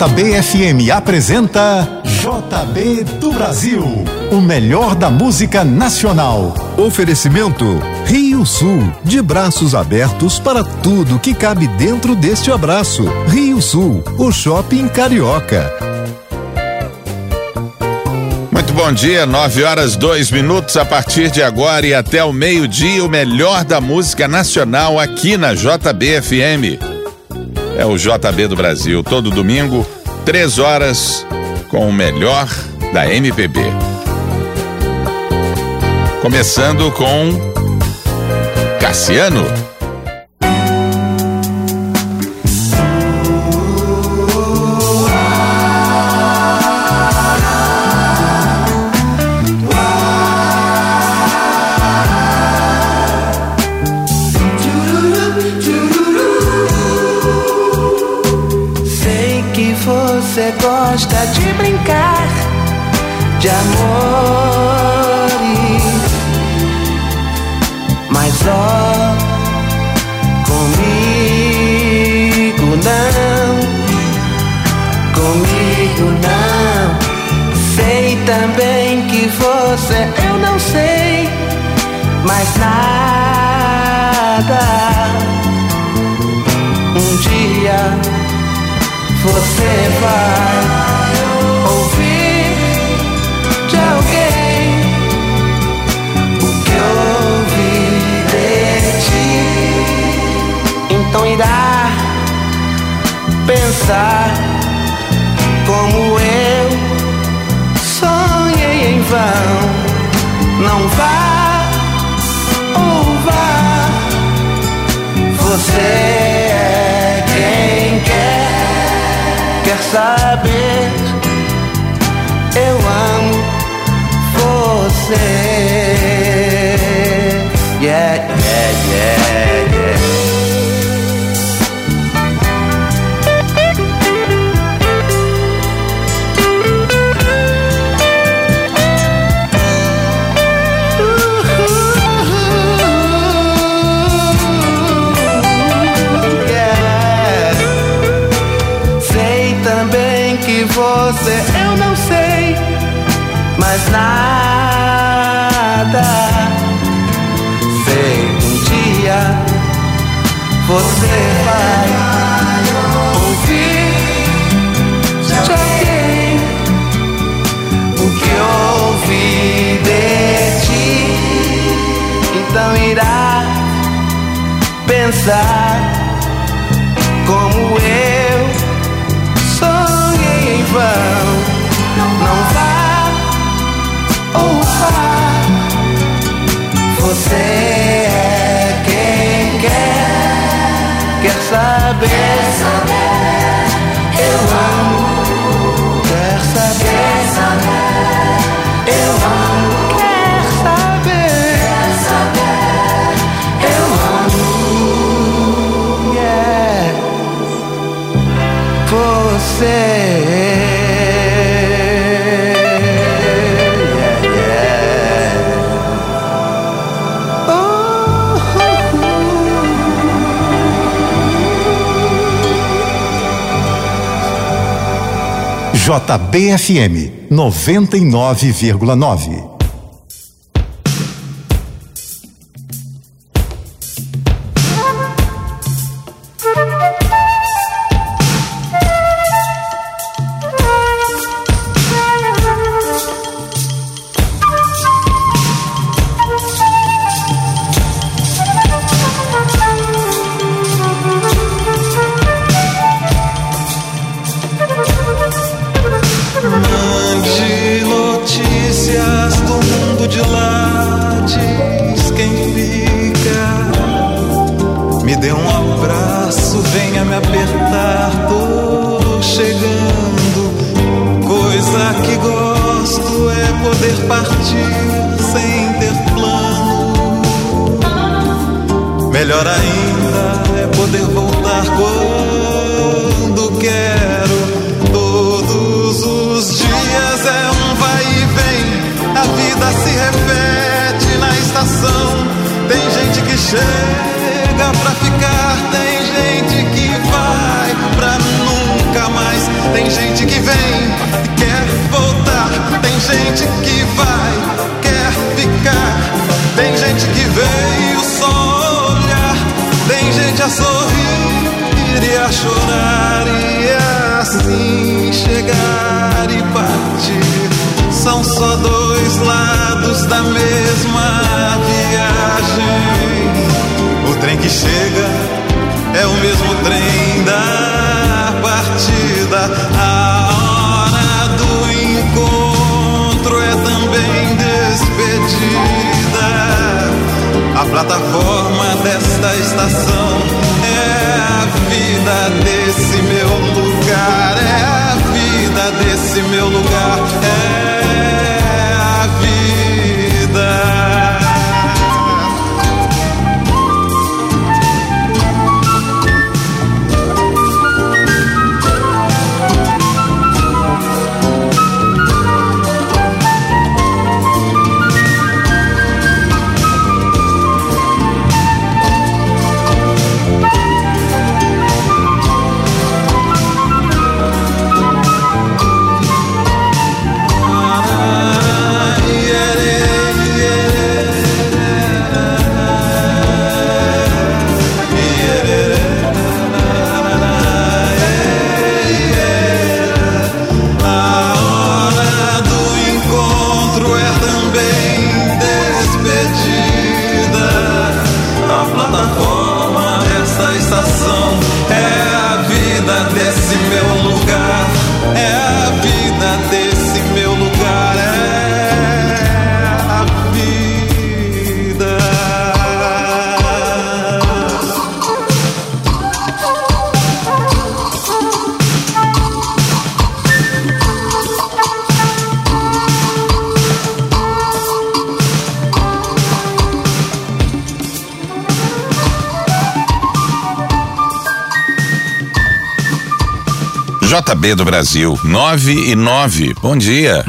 JBFM apresenta JB do Brasil, o melhor da música nacional. Oferecimento Rio Sul, de braços abertos para tudo que cabe dentro deste abraço. Rio Sul, o shopping carioca. Muito bom dia, 9 horas 2 minutos a partir de agora e até o meio-dia, o melhor da música nacional aqui na JBFM. É o JB do Brasil, todo domingo, 3 horas, com o melhor da MPB. Começando com Cassiano. Gosta de brincar de amores, mas ó, comigo não, comigo não. Sei também que você eu não sei mais nada. Um dia você vai você é quem quer quer saber? Eu amo você. Yeah, você eu não sei mais nada. Sei um dia você vai ouvir de alguém o que ouvi de ti. Então irá pensar você é quem quer, quer saber. JBFM 99,9. Gente a sorrir e a chorar. E assim chegar e partir. São só dois lados da mesma viagem. O trem que chega é o mesmo trem da partida. A hora do encontro é também despedida. Plataforma desta estação é a vida desse meu lugar. É a vida desse meu lugar. É JB do Brasil, 9 e 9. Bom dia.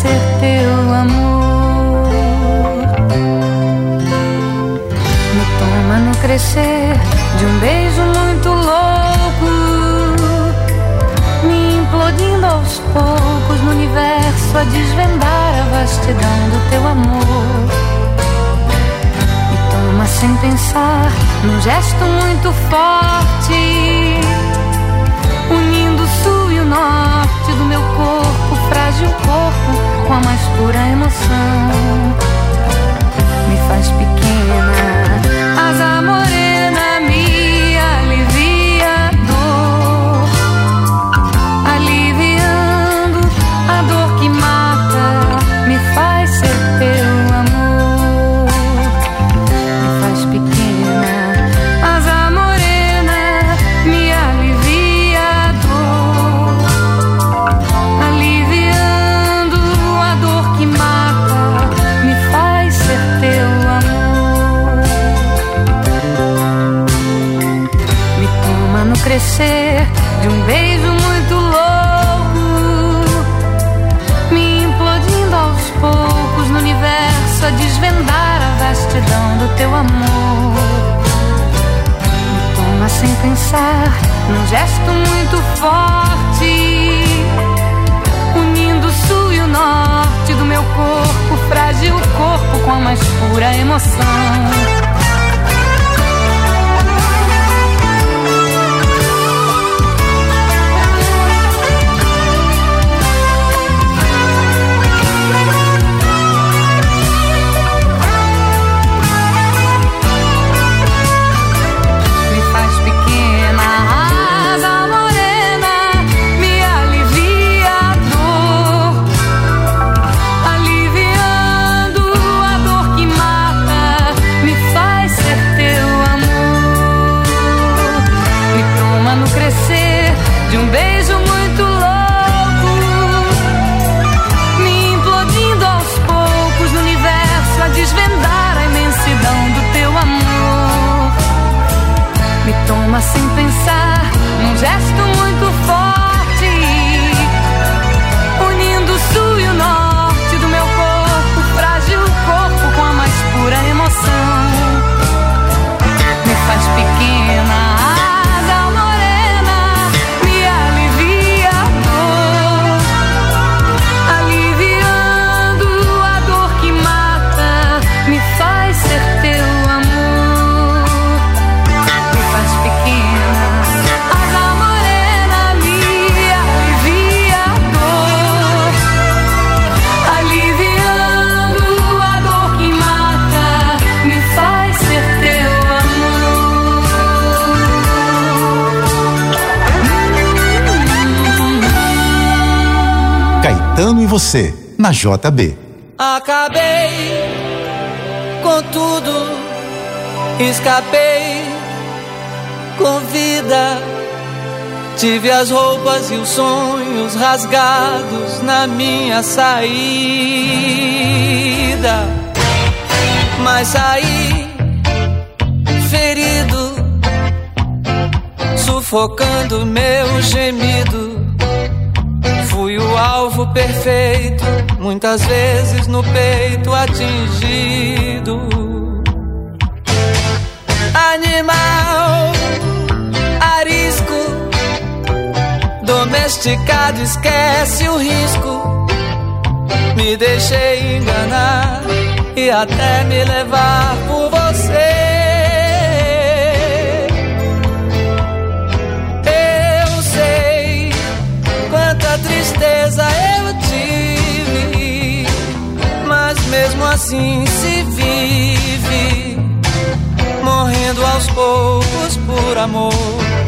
Ser teu amor. Me toma no crescer de um beijo muito louco, me implodindo aos poucos no universo a desvendar a vastidão do teu amor. Me toma sem pensar, num gesto muito forte unindo o sul e o norte do meu corpo, frágil corpo, com a mais pura emoção. Me faz pequena, asa morena você, na JB. Acabei com tudo, escapei com vida. Tive as roupas e os sonhos rasgados na minha saída. Mas saí ferido, sufocando meu gemido. Fui o alvo perfeito, muitas vezes no peito atingido. Animal arisco, domesticado, esquece o risco. Me deixei enganar e até me levar por você. Mesmo assim se vive, morrendo aos poucos por amor.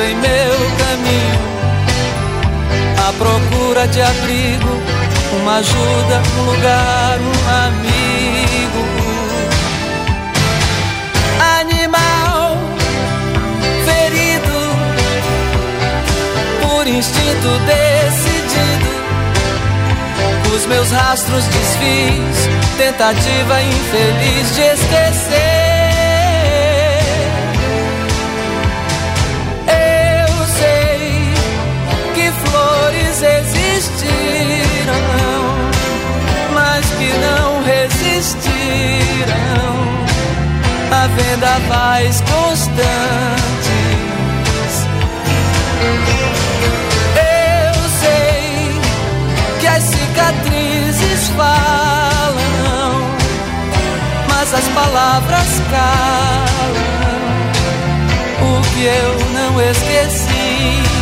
Em meu caminho à procura de abrigo, uma ajuda, um lugar, um amigo. Animal ferido por instinto decidido, os meus rastros desfiz, tentativa infeliz de esquecer. Que não resistirão a vendavais constantes. Eu sei que as cicatrizes falam, mas as palavras calam o que eu não esqueci.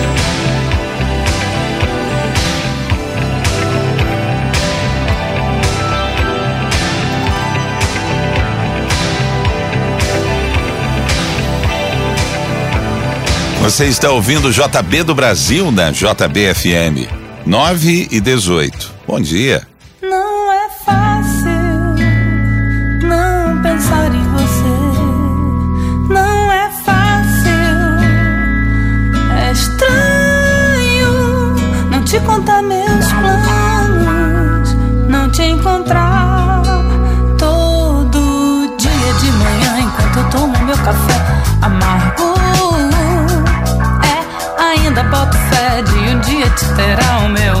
Você está ouvindo JB do Brasil na JBFM 9 e 18. Bom dia. noite terá o meu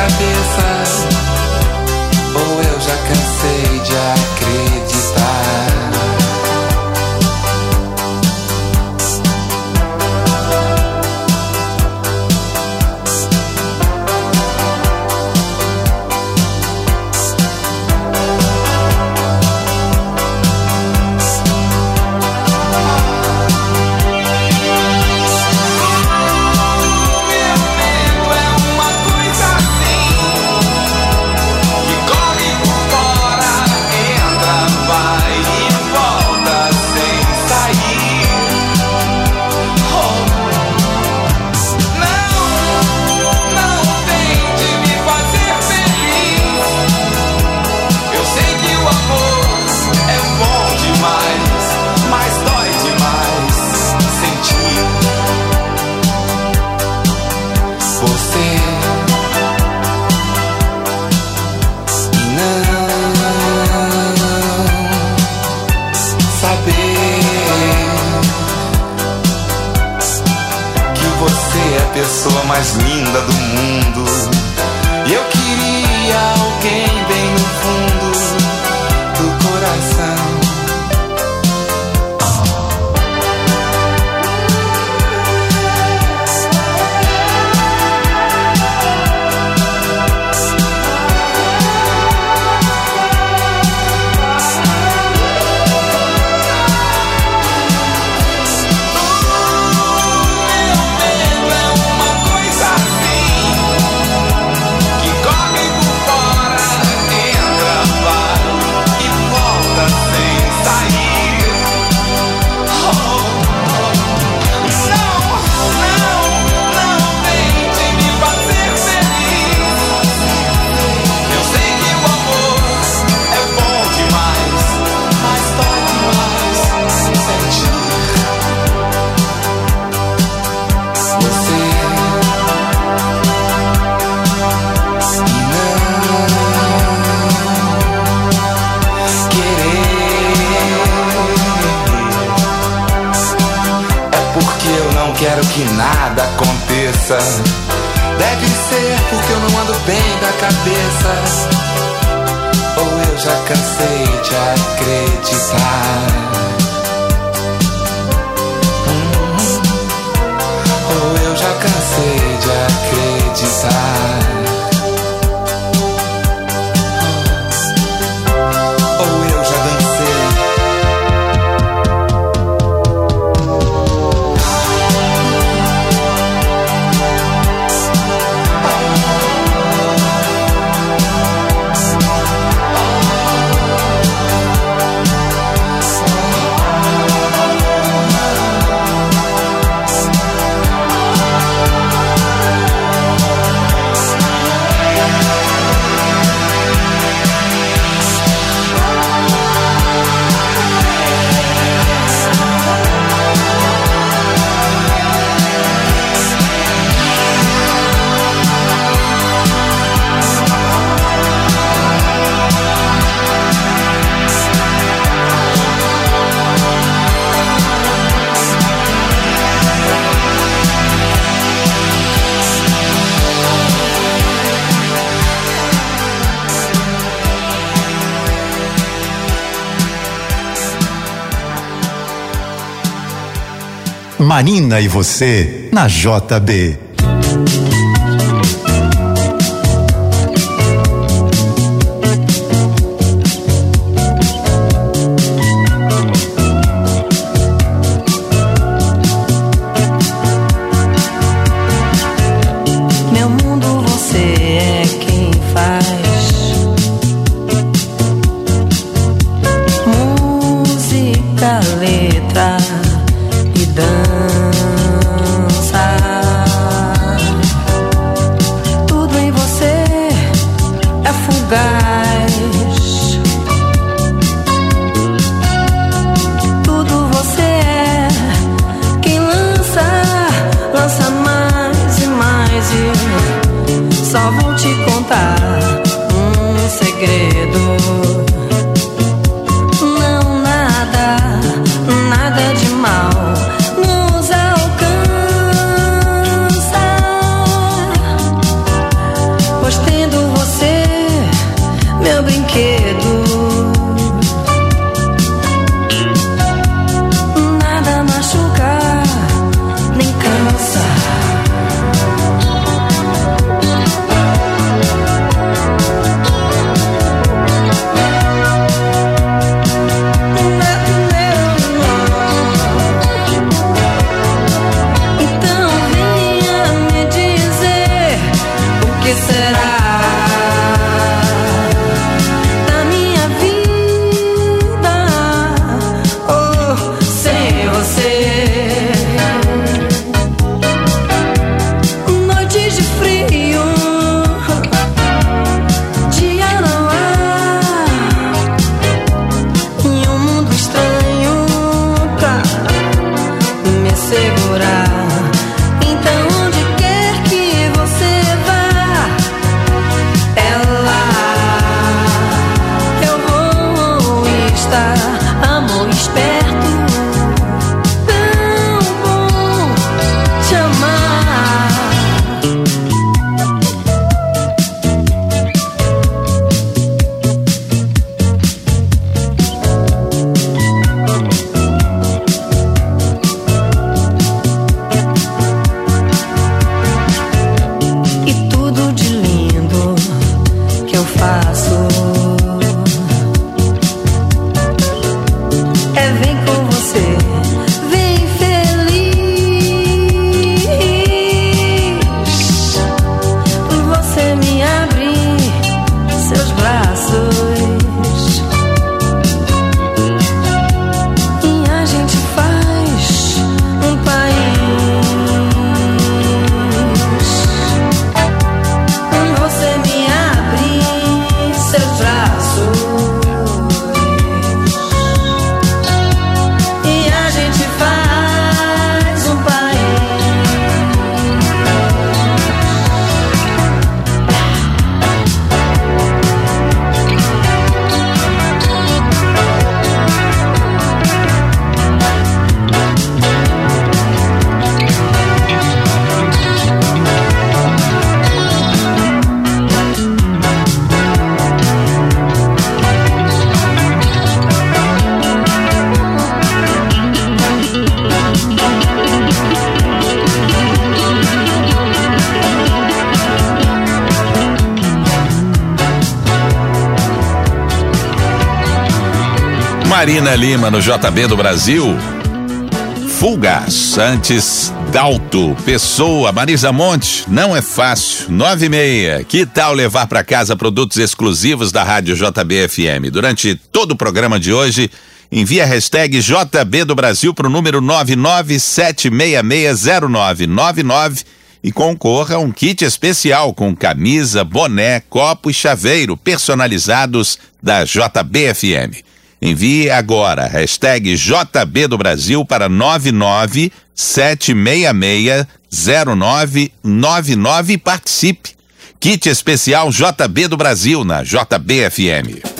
cabeça. Ou eu já cansei. Porque eu não ando bem da cabeça. Ou eu já cansei de acreditar. Hum, ou eu já cansei de acreditar. Marina e você na JB. Lima no JB do Brasil. Fulgas, antes Dalto, Pessoa, Marisa Monte, não é fácil. Nove e meia. Que tal levar para casa produtos exclusivos da Rádio JBFM? Durante todo o programa de hoje, envie a hashtag JB do Brasil para o número 997660999 e concorra a um kit especial com camisa, boné, copo e chaveiro personalizados da JBFM. Envie agora hashtag JB do Brasil para 997660999 e participe. Kit especial JB do Brasil na JBFM.